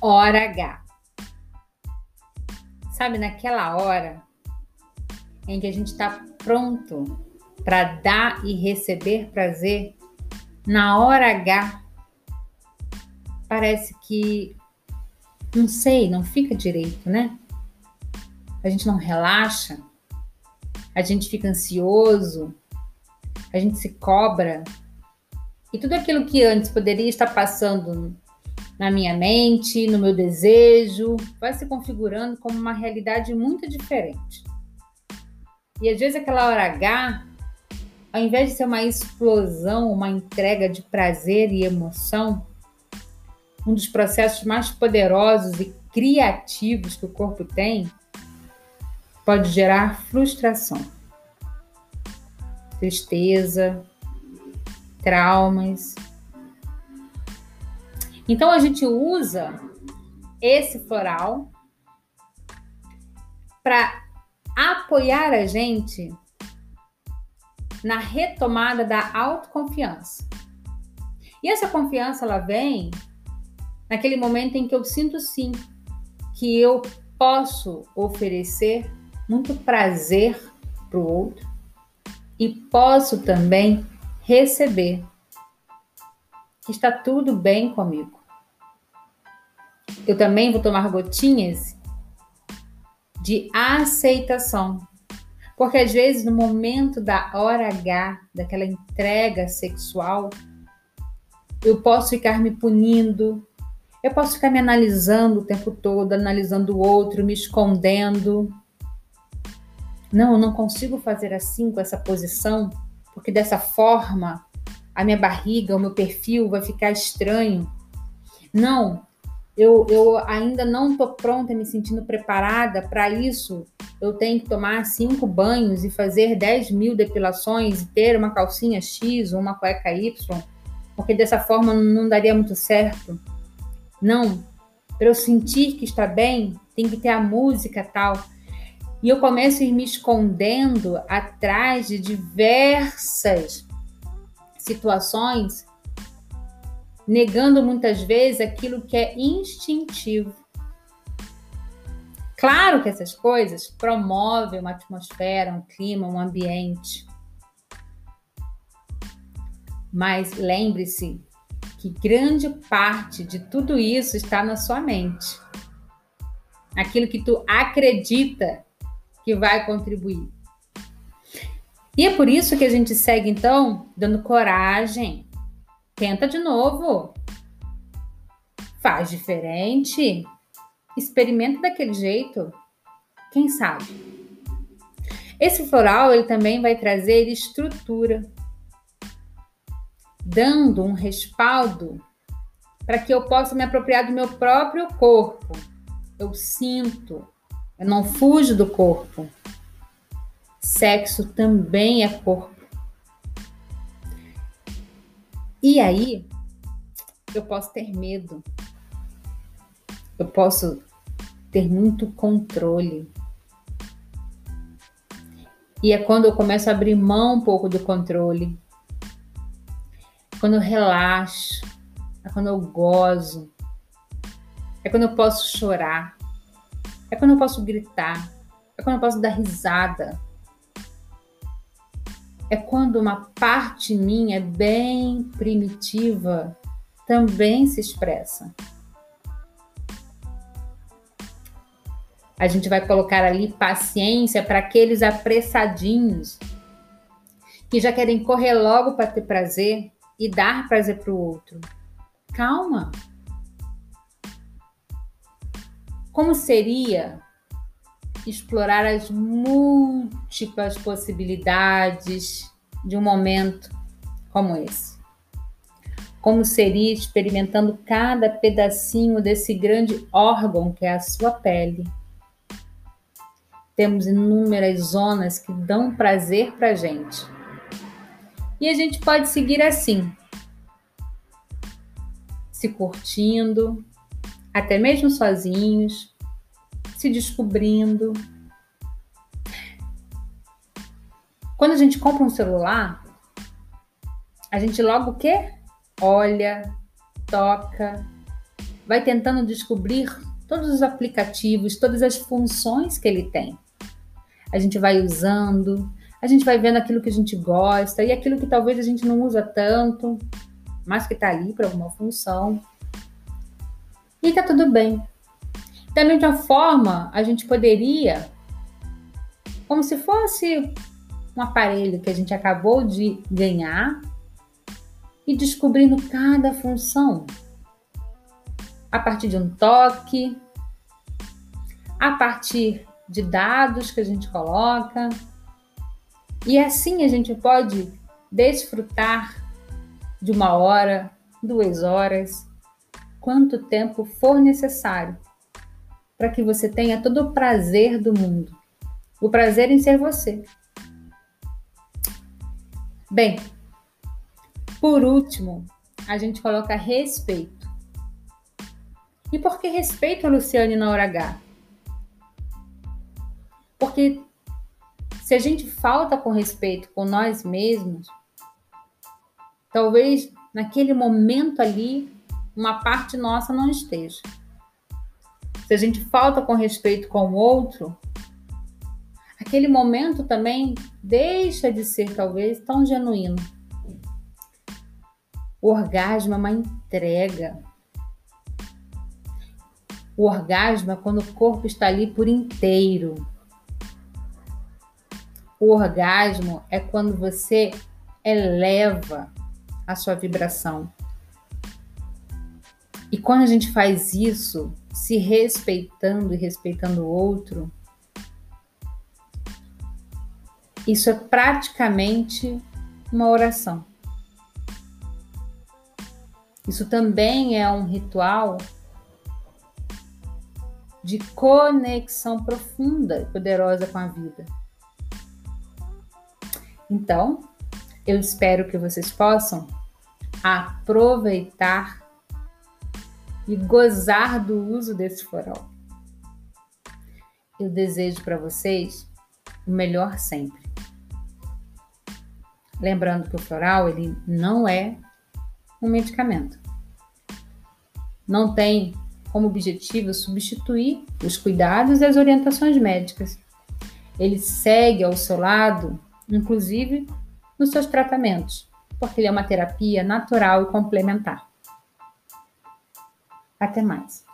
hora H. Sabe, naquela hora em que a gente está pronto para dar e receber prazer, na hora H, parece que, não sei, não fica direito, né? A gente não relaxa, a gente fica ansioso, a gente se cobra. E tudo aquilo que antes poderia estar passando na minha mente, no meu desejo, vai se configurando como uma realidade muito diferente. E às vezes aquela hora H, ao invés de ser uma explosão, uma entrega de prazer e emoção, um dos processos mais poderosos e criativos que o corpo tem, pode gerar frustração, tristeza, traumas. Então a gente usa esse floral para apoiar a gente na retomada da autoconfiança. E essa confiança ela vem naquele momento em que eu sinto sim que eu posso oferecer muito prazer para o outro e posso também receber está tudo bem comigo. Eu também vou tomar gotinhas de aceitação. Porque às vezes no momento da hora H, daquela entrega sexual, eu posso ficar me punindo, eu posso ficar me analisando o tempo todo, analisando o outro, me escondendo, não, eu não consigo fazer assim com essa posição, porque dessa forma a minha barriga, o meu perfil vai ficar estranho. Não, eu, eu ainda não estou pronta, me sentindo preparada para isso. Eu tenho que tomar cinco banhos e fazer 10 mil depilações e ter uma calcinha X ou uma cueca Y, porque dessa forma não daria muito certo. Não, para eu sentir que está bem, tem que ter a música tal. E eu começo a ir me escondendo atrás de diversas situações, negando muitas vezes aquilo que é instintivo. Claro que essas coisas promovem uma atmosfera, um clima, um ambiente. Mas lembre-se que grande parte de tudo isso está na sua mente. Aquilo que tu acredita que vai contribuir. E é por isso que a gente segue, então, dando coragem. Tenta de novo. Faz diferente. Experimenta daquele jeito. Quem sabe? Esse floral ele também vai trazer estrutura, dando um respaldo para que eu possa me apropriar do meu próprio corpo. Eu sinto, eu não fujo do corpo. Sexo também é corpo. E aí, eu posso ter medo. Eu posso ter muito controle. E é quando eu começo a abrir mão um pouco do controle. Quando eu relaxo. É quando eu gozo. É quando eu posso chorar. É quando eu posso gritar. É quando eu posso dar risada. É quando uma parte minha bem primitiva também se expressa. A gente vai colocar ali paciência para aqueles apressadinhos que já querem correr logo para ter prazer e dar prazer para o outro. Calma. Como seria explorar as múltiplas possibilidades de um momento como esse? Como seria experimentando cada pedacinho desse grande órgão que é a sua pele? Temos inúmeras zonas que dão prazer para gente. E a gente pode seguir assim, se curtindo, até mesmo sozinhos, se descobrindo. Quando a gente compra um celular, a gente logo o quê? Olha, toca, vai tentando descobrir todos os aplicativos, todas as funções que ele tem. A gente vai usando, a gente vai vendo aquilo que a gente gosta e aquilo que talvez a gente não usa tanto, mas que está ali para alguma função. E tá tudo bem. Da mesma forma, a gente poderia, como se fosse um aparelho que a gente acabou de ganhar, e descobrindo cada função a partir de um toque, a partir de dados que a gente coloca. E assim a gente pode desfrutar de uma hora, duas horas, quanto tempo for necessário, para que você tenha todo o prazer do mundo, o prazer em ser você. Bem, por último, a gente coloca respeito. E por que respeito Luciane na hora H? Porque se a gente falta com respeito com nós mesmos, talvez naquele momento ali uma parte nossa não esteja. Se a gente falta com respeito com o outro, aquele momento também deixa de ser talvez tão genuíno. O orgasmo é uma entrega. O orgasmo é quando o corpo está ali por inteiro. O orgasmo é quando você eleva a sua vibração. E quando a gente faz isso, se respeitando e respeitando o outro, isso é praticamente uma oração. Isso também é um ritual de conexão profunda e poderosa com a vida. Então, eu espero que vocês possam aproveitar e gozar do uso desse floral. Eu desejo para vocês o melhor sempre. Lembrando que o floral ele não é um medicamento. Não tem como objetivo substituir os cuidados e as orientações médicas. Ele segue ao seu lado inclusive nos seus tratamentos, porque ele é uma terapia natural e complementar. Até mais.